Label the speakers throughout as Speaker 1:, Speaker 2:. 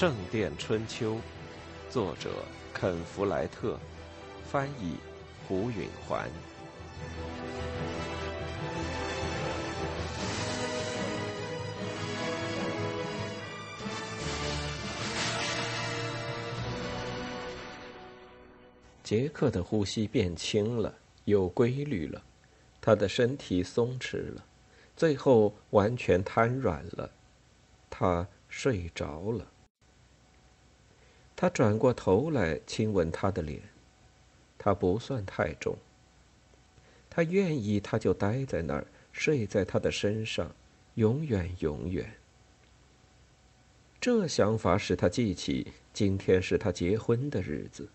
Speaker 1: 圣殿春秋》，作者肯·弗莱特，翻译胡允环。杰克的呼吸变轻了，有规律了，他的身体松弛了，最后完全瘫软了，他睡着了。他转过头来亲吻她的脸，他不算太重。他愿意，他就待在那儿，睡在他的身上，永远永远。这想法使他记起今天是他结婚的日子。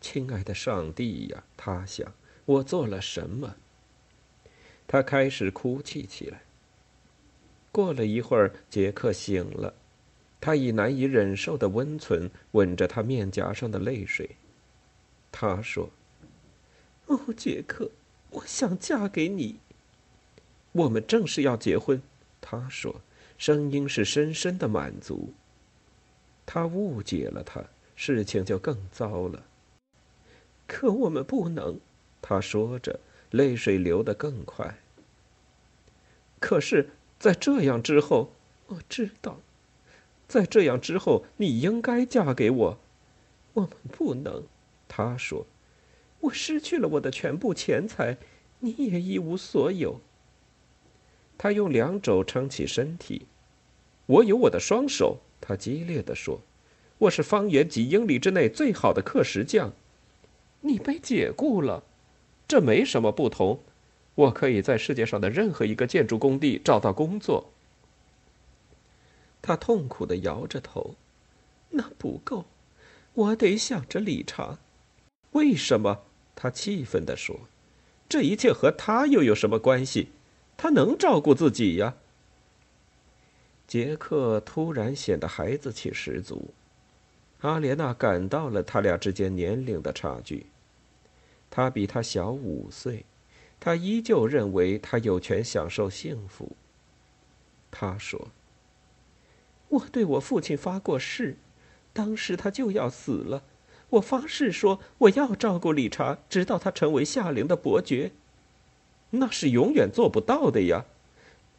Speaker 1: 亲爱的上帝呀，他想，我做了什么？他开始哭泣起来。过了一会儿，杰克醒了，他以难以忍受的温存吻着他面颊上的泪水。他说：“哦，杰克，我想嫁给你。我们正是要结婚。”他说，声音是深深的满足。他误解了他，事情就更糟了。可我们不能，他说着，泪水流得更快。可是，在这样之后，我知道，在这样之后，你应该嫁给我。我们不能，他说，我失去了我的全部钱财，你也一无所有。他用两肘撑起身体，我有我的双手。他激烈地说：“我是方圆几英里之内最好的刻石匠。”你被解雇了，这没什么不同。我可以在世界上的任何一个建筑工地找到工作。他痛苦的摇着头，那不够，我得想着理查。为什么？他气愤地说：“这一切和他又有什么关系？他能照顾自己呀。”杰克突然显得孩子气十足。阿莲娜感到了他俩之间年龄的差距。他比他小五岁，他依旧认为他有权享受幸福。他说：“我对我父亲发过誓，当时他就要死了。我发誓说我要照顾理查，直到他成为夏灵的伯爵。那是永远做不到的呀。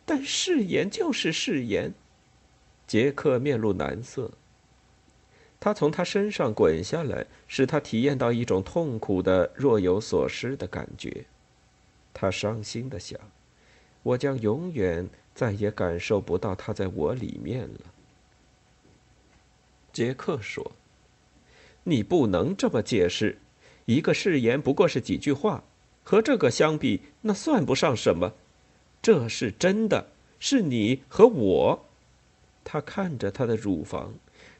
Speaker 1: 但誓言就是誓言。”杰克面露难色。他从他身上滚下来，使他体验到一种痛苦的若有所失的感觉。他伤心的想：“我将永远再也感受不到他在我里面了。”杰克说：“你不能这么解释，一个誓言不过是几句话，和这个相比，那算不上什么。这是真的，是你和我。”他看着他的乳房。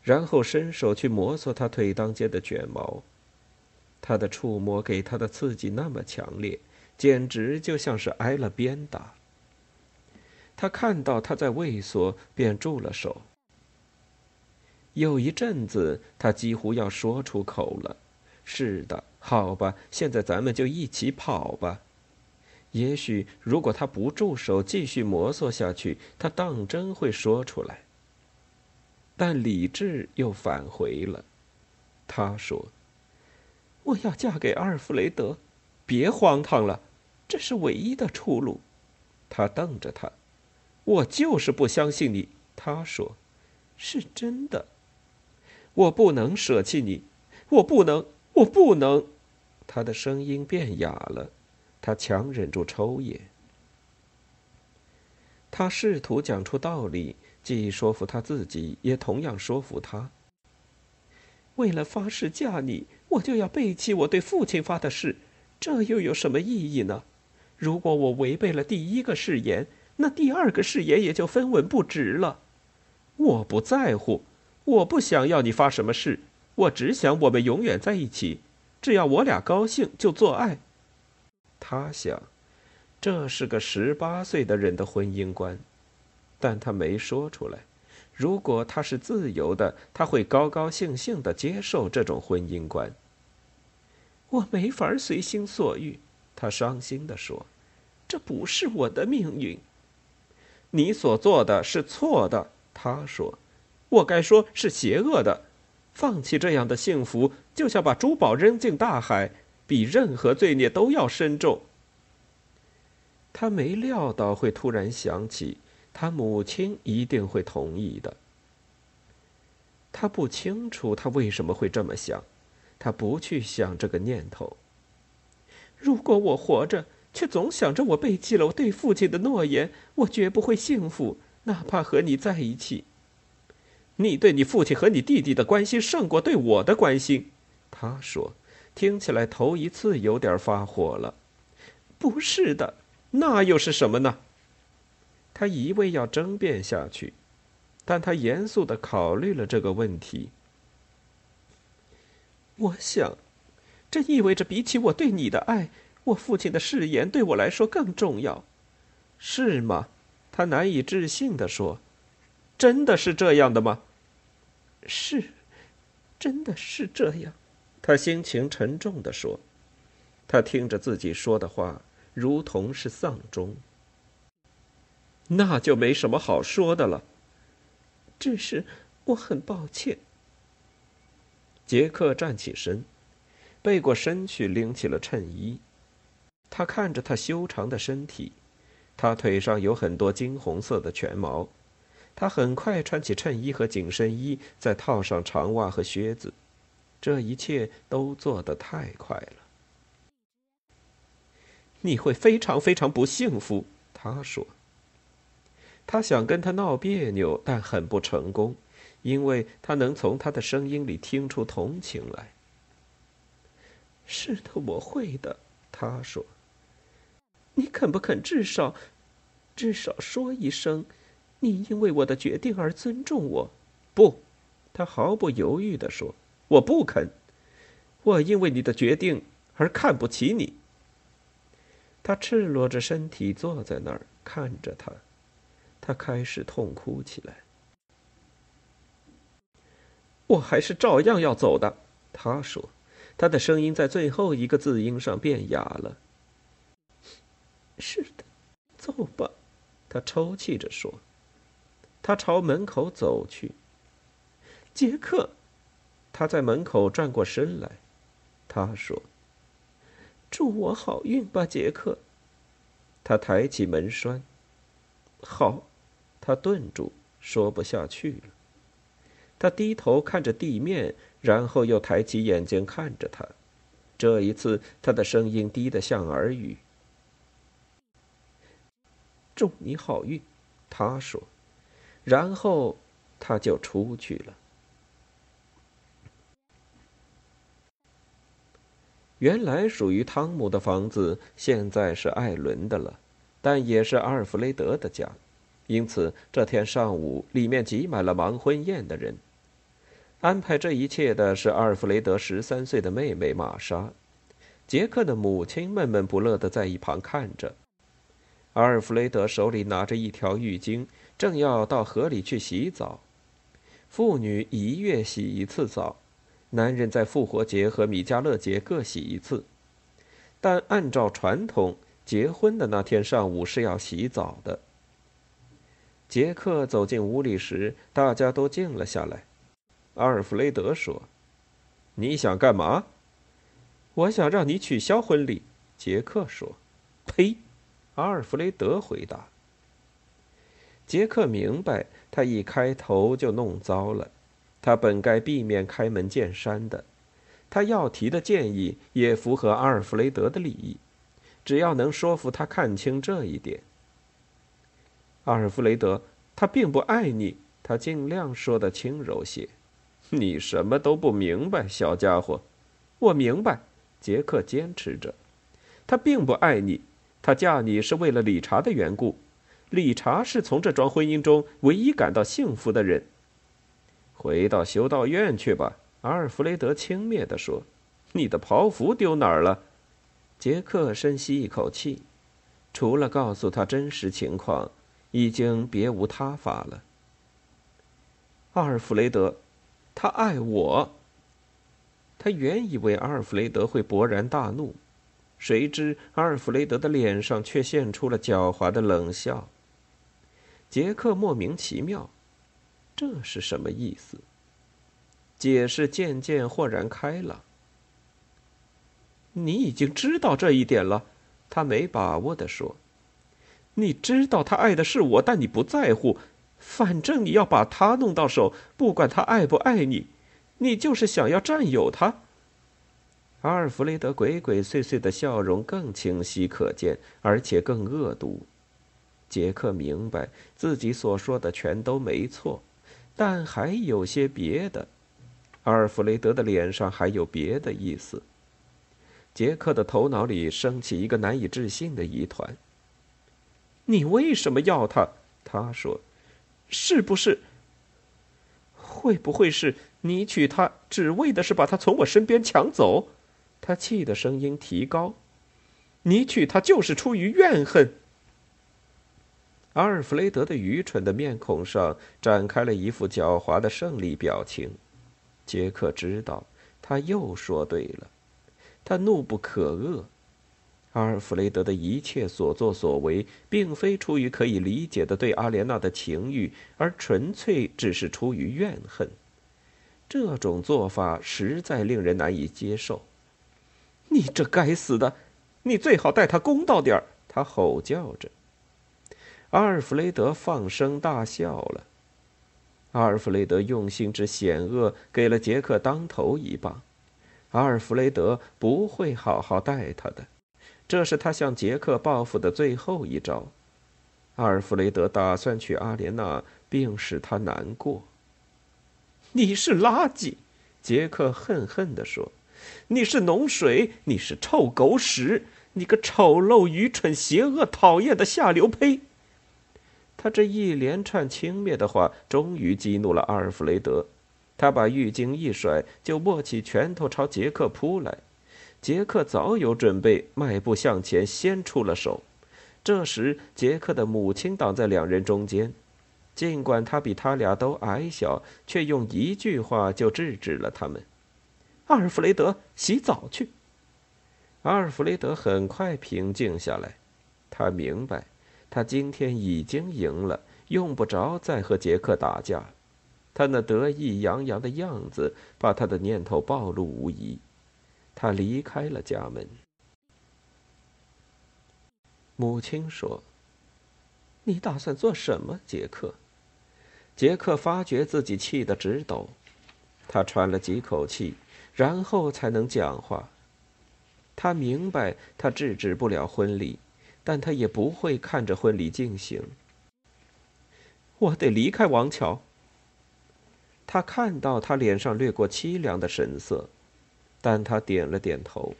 Speaker 1: 然后伸手去摩挲他腿当间的卷毛，他的触摸给他的刺激那么强烈，简直就像是挨了鞭打。他看到他在畏缩，便住了手。有一阵子，他几乎要说出口了：“是的，好吧，现在咱们就一起跑吧。”也许，如果他不住手，继续摩挲下去，他当真会说出来。但理智又返回了。他说：“我要嫁给阿尔弗雷德，别荒唐了，这是唯一的出路。”他瞪着他：“我就是不相信你。”他说：“是真的，我不能舍弃你，我不能，我不能。”他的声音变哑了，他强忍住抽噎。他试图讲出道理。既说服他自己，也同样说服他。为了发誓嫁你，我就要背弃我对父亲发的誓，这又有什么意义呢？如果我违背了第一个誓言，那第二个誓言也就分文不值了。我不在乎，我不想要你发什么誓，我只想我们永远在一起，只要我俩高兴就做爱。他想，这是个十八岁的人的婚姻观。但他没说出来。如果他是自由的，他会高高兴兴的接受这种婚姻观。我没法随心所欲，他伤心的说：“这不是我的命运。”你所做的是错的，他说：“我该说是邪恶的。放弃这样的幸福，就像把珠宝扔进大海，比任何罪孽都要深重。他没料到会突然想起，他母亲一定会同意的。他不清楚他为什么会这么想，他不去想这个念头。如果我活着，却总想着我背弃了我对父亲的诺言，我绝不会幸福，哪怕和你在一起。你对你父亲和你弟弟的关心胜过对我的关心，他说，听起来头一次有点发火了。不是的，那又是什么呢？他一味要争辩下去，但他严肃的考虑了这个问题。我想，这意味着比起我对你的爱，我父亲的誓言对我来说更重要，是吗？他难以置信的说。真的是这样的吗？是，真的是这样。他心情沉重的说：“他听着自己说的话，如同是丧钟。那就没什么好说的了。只是我很抱歉。”杰克站起身，背过身去，拎起了衬衣。他看着他修长的身体，他腿上有很多金红色的全毛。他很快穿起衬衣和紧身衣，再套上长袜和靴子，这一切都做得太快了。你会非常非常不幸福，他说。他想跟他闹别扭，但很不成功，因为他能从他的声音里听出同情来。是的，我会的，他说。你肯不肯至少，至少说一声？你因为我的决定而尊重我，不？他毫不犹豫地说：“我不肯。我因为你的决定而看不起你。”他赤裸着身体坐在那儿看着他，他开始痛哭起来。我还是照样要走的，他说，他的声音在最后一个字音上变哑了。是的，走吧，他抽泣着说。他朝门口走去。杰克，他在门口转过身来，他说：“祝我好运吧，杰克。”他抬起门栓。好，他顿住，说不下去了。他低头看着地面，然后又抬起眼睛看着他。这一次，他的声音低得像耳语。“祝你好运。”他说。然后，他就出去了。原来属于汤姆的房子，现在是艾伦的了，但也是阿尔弗雷德的家，因此这天上午里面挤满了忙婚宴的人。安排这一切的是阿尔弗雷德十三岁的妹妹玛莎，杰克的母亲闷闷不乐的在一旁看着。阿尔弗雷德手里拿着一条浴巾。正要到河里去洗澡，妇女一月洗一次澡，男人在复活节和米迦勒节各洗一次。但按照传统，结婚的那天上午是要洗澡的。杰克走进屋里时，大家都静了下来。阿尔弗雷德说：“你想干嘛？”“我想让你取消婚礼。”杰克说。“呸！”阿尔弗雷德回答。杰克明白，他一开头就弄糟了。他本该避免开门见山的。他要提的建议也符合阿尔弗雷德的利益，只要能说服他看清这一点。阿尔弗雷德，他并不爱你。他尽量说的轻柔些。你什么都不明白，小家伙。我明白，杰克坚持着。他并不爱你。他嫁你是为了理查的缘故。理查是从这桩婚姻中唯一感到幸福的人。回到修道院去吧，阿尔弗雷德轻蔑地说。“你的袍服丢哪儿了？”杰克深吸一口气，除了告诉他真实情况，已经别无他法了。阿尔弗雷德，他爱我。他原以为阿尔弗雷德会勃然大怒，谁知阿尔弗雷德的脸上却现出了狡猾的冷笑。杰克莫名其妙，这是什么意思？解释渐渐豁然开朗。你已经知道这一点了，他没把握的说。你知道他爱的是我，但你不在乎。反正你要把他弄到手，不管他爱不爱你，你就是想要占有他。阿尔弗雷德鬼鬼祟祟的笑容更清晰可见，而且更恶毒。杰克明白自己所说的全都没错，但还有些别的。阿尔弗雷德的脸上还有别的意思。杰克的头脑里升起一个难以置信的疑团。你为什么要他？他说：“是不是？会不会是你娶她只为的是把她从我身边抢走？”他气的声音提高：“你娶她就是出于怨恨。”阿尔弗雷德的愚蠢的面孔上展开了一副狡猾的胜利表情。杰克知道他又说对了，他怒不可遏。阿尔弗雷德的一切所作所为，并非出于可以理解的对阿莲娜的情欲，而纯粹只是出于怨恨。这种做法实在令人难以接受。你这该死的！你最好待他公道点儿！他吼叫着。阿尔弗雷德放声大笑了。阿尔弗雷德用心之险恶，给了杰克当头一棒。阿尔弗雷德不会好好待他的。这是他向杰克报复的最后一招。阿尔弗雷德打算娶阿莲娜，并使她难过。你是垃圾，杰克恨恨地说：“你是脓水，你是臭狗屎，你个丑陋、愚蠢、邪恶、讨厌的下流胚！”他这一连串轻蔑的话，终于激怒了阿尔弗雷德。他把浴巾一甩，就握起拳头朝杰克扑来。杰克早有准备，迈步向前，先出了手。这时，杰克的母亲挡在两人中间，尽管他比他俩都矮小，却用一句话就制止了他们：“阿尔弗雷德，洗澡去。”阿尔弗雷德很快平静下来，他明白，他今天已经赢了，用不着再和杰克打架。他那得意洋洋的样子，把他的念头暴露无遗。他离开了家门。母亲说：“你打算做什么，杰克？”杰克发觉自己气得直抖，他喘了几口气，然后才能讲话。他明白他制止不了婚礼，但他也不会看着婚礼进行。我得离开王桥。他看到他脸上掠过凄凉的神色。但他点了点头。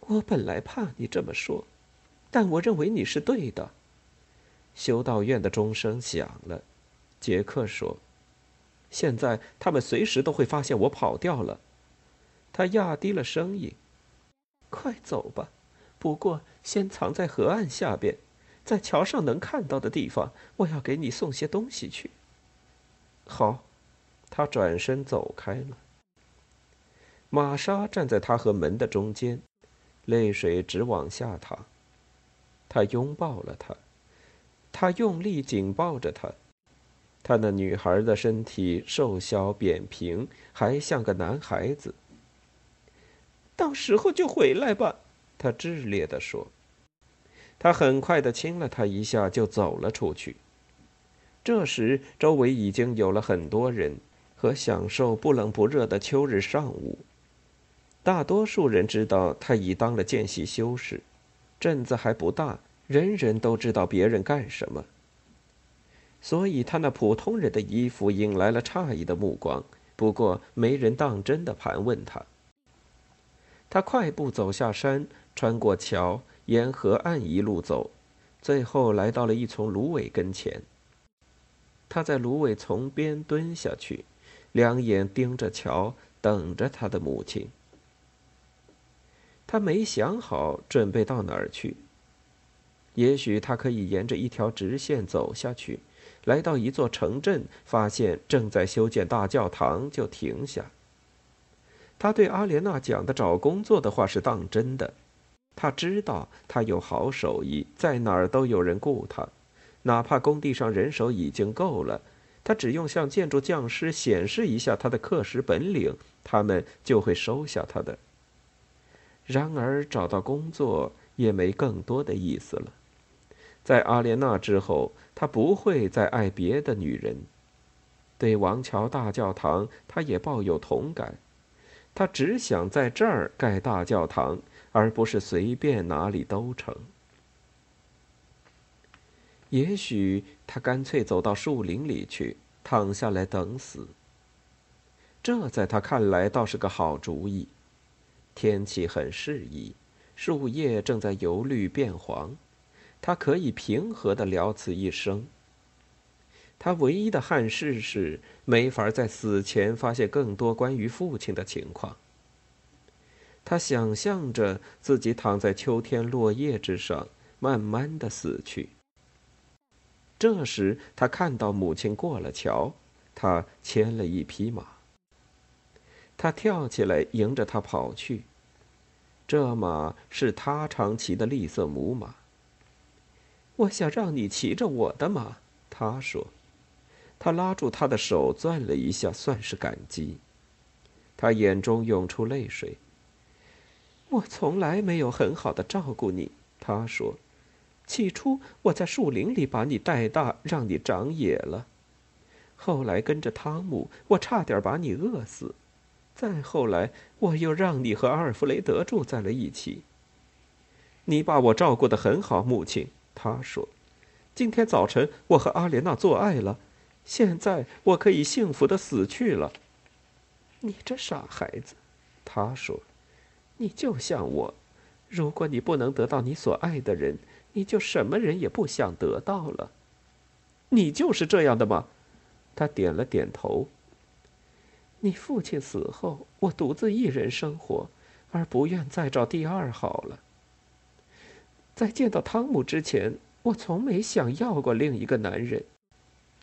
Speaker 1: 我本来怕你这么说，但我认为你是对的。修道院的钟声响了，杰克说：“现在他们随时都会发现我跑掉了。”他压低了声音：“快走吧，不过先藏在河岸下边，在桥上能看到的地方。我要给你送些东西去。”好，他转身走开了。玛莎站在他和门的中间，泪水直往下淌。他拥抱了她，他用力紧抱着她。他那女孩的身体瘦小扁平，还像个男孩子。到时候就回来吧，他炽烈地说。他很快地亲了她一下，就走了出去。这时，周围已经有了很多人，和享受不冷不热的秋日上午。大多数人知道他已当了见习修士，镇子还不大，人人都知道别人干什么。所以他那普通人的衣服引来了诧异的目光，不过没人当真的盘问他。他快步走下山，穿过桥，沿河岸一路走，最后来到了一丛芦苇跟前。他在芦苇丛边蹲下去，两眼盯着桥，等着他的母亲。他没想好准备到哪儿去。也许他可以沿着一条直线走下去，来到一座城镇，发现正在修建大教堂，就停下。他对阿莲娜讲的找工作的话是当真的。他知道他有好手艺，在哪儿都有人雇他，哪怕工地上人手已经够了，他只用向建筑匠师显示一下他的刻石本领，他们就会收下他的。然而，找到工作也没更多的意思了。在阿莲娜之后，他不会再爱别的女人。对王桥大教堂，他也抱有同感。他只想在这儿盖大教堂，而不是随便哪里都成。也许他干脆走到树林里去，躺下来等死。这在他看来倒是个好主意。天气很适宜，树叶正在由绿变黄，他可以平和的了此一生。他唯一的憾事是没法在死前发现更多关于父亲的情况。他想象着自己躺在秋天落叶之上，慢慢的死去。这时，他看到母亲过了桥，他牵了一匹马。他跳起来，迎着他跑去。这马是他常骑的栗色母马。我想让你骑着我的马，他说。他拉住他的手，攥了一下，算是感激。他眼中涌出泪水。我从来没有很好的照顾你，他说。起初我在树林里把你带大，让你长野了。后来跟着汤姆，我差点把你饿死。再后来，我又让你和阿尔弗雷德住在了一起。你把我照顾得很好，母亲。他说：“今天早晨我和阿莲娜做爱了，现在我可以幸福的死去了。”你这傻孩子，他说：“你就像我，如果你不能得到你所爱的人，你就什么人也不想得到了。你就是这样的吗？”他点了点头。你父亲死后，我独自一人生活，而不愿再找第二好了。在见到汤姆之前，我从没想要过另一个男人。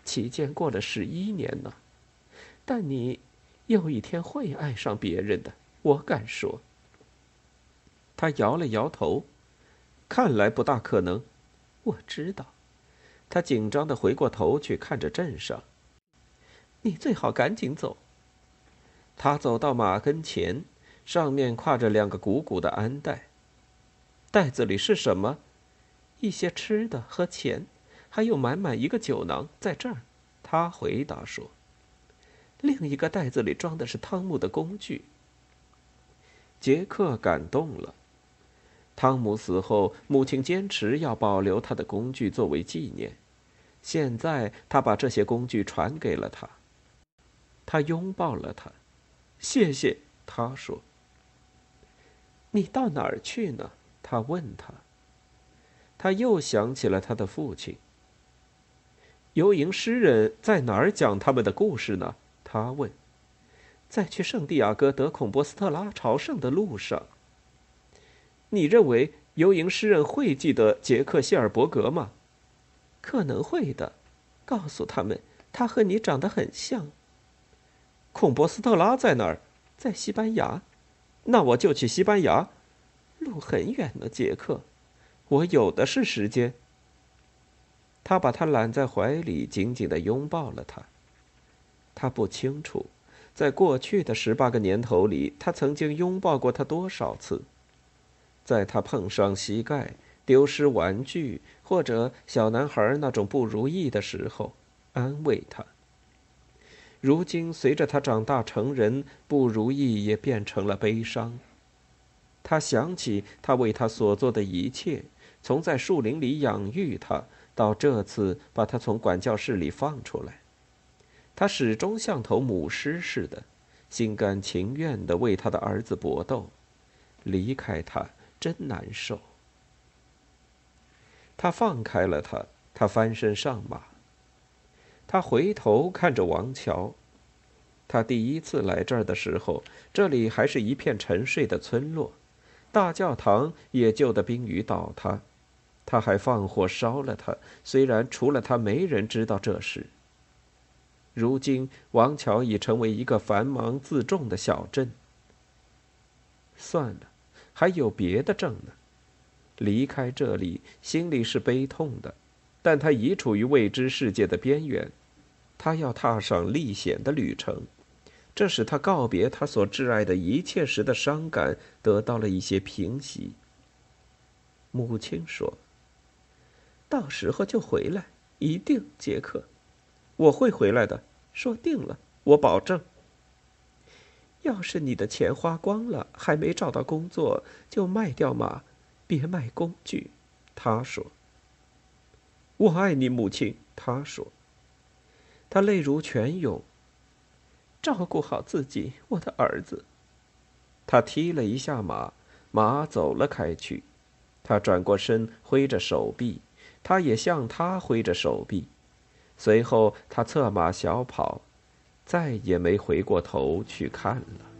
Speaker 1: 期间过了十一年呢，但你有一天会爱上别人的，我敢说。他摇了摇头，看来不大可能。我知道。他紧张的回过头去看着镇上。你最好赶紧走。他走到马跟前，上面挎着两个鼓鼓的鞍袋。袋子里是什么？一些吃的和钱，还有满满一个酒囊，在这儿。他回答说：“另一个袋子里装的是汤姆的工具。”杰克感动了。汤姆死后，母亲坚持要保留他的工具作为纪念。现在，他把这些工具传给了他。他拥抱了他。谢谢，他说。你到哪儿去呢？他问他。他又想起了他的父亲。游吟诗人在哪儿讲他们的故事呢？他问。在去圣地亚哥德孔波斯特拉朝圣的路上。你认为游吟诗人会记得杰克谢尔伯格吗？可能会的。告诉他们，他和你长得很像。孔博斯特拉在哪儿？在西班牙。那我就去西班牙。路很远呢，杰克。我有的是时间。他把他揽在怀里，紧紧的拥抱了他。他不清楚，在过去的十八个年头里，他曾经拥抱过他多少次。在他碰伤膝盖、丢失玩具或者小男孩那种不如意的时候，安慰他。如今，随着他长大成人，不如意也变成了悲伤。他想起他为他所做的一切，从在树林里养育他，到这次把他从管教室里放出来，他始终像头母狮似的，心甘情愿地为他的儿子搏斗。离开他真难受。他放开了他，他翻身上马。他回头看着王桥。他第一次来这儿的时候，这里还是一片沉睡的村落，大教堂也旧的濒于倒塌。他还放火烧了它，虽然除了他没人知道这事。如今，王桥已成为一个繁忙自重的小镇。算了，还有别的证呢。离开这里，心里是悲痛的。但他已处于未知世界的边缘，他要踏上历险的旅程，这使他告别他所挚爱的一切时的伤感得到了一些平息。母亲说：“到时候就回来，一定，杰克，我会回来的，说定了，我保证。要是你的钱花光了，还没找到工作，就卖掉马，别卖工具。”他说。“我爱你，母亲。”他说。他泪如泉涌。照顾好自己，我的儿子。他踢了一下马，马走了开去。他转过身，挥着手臂，他也向他挥着手臂。随后，他策马小跑，再也没回过头去看了。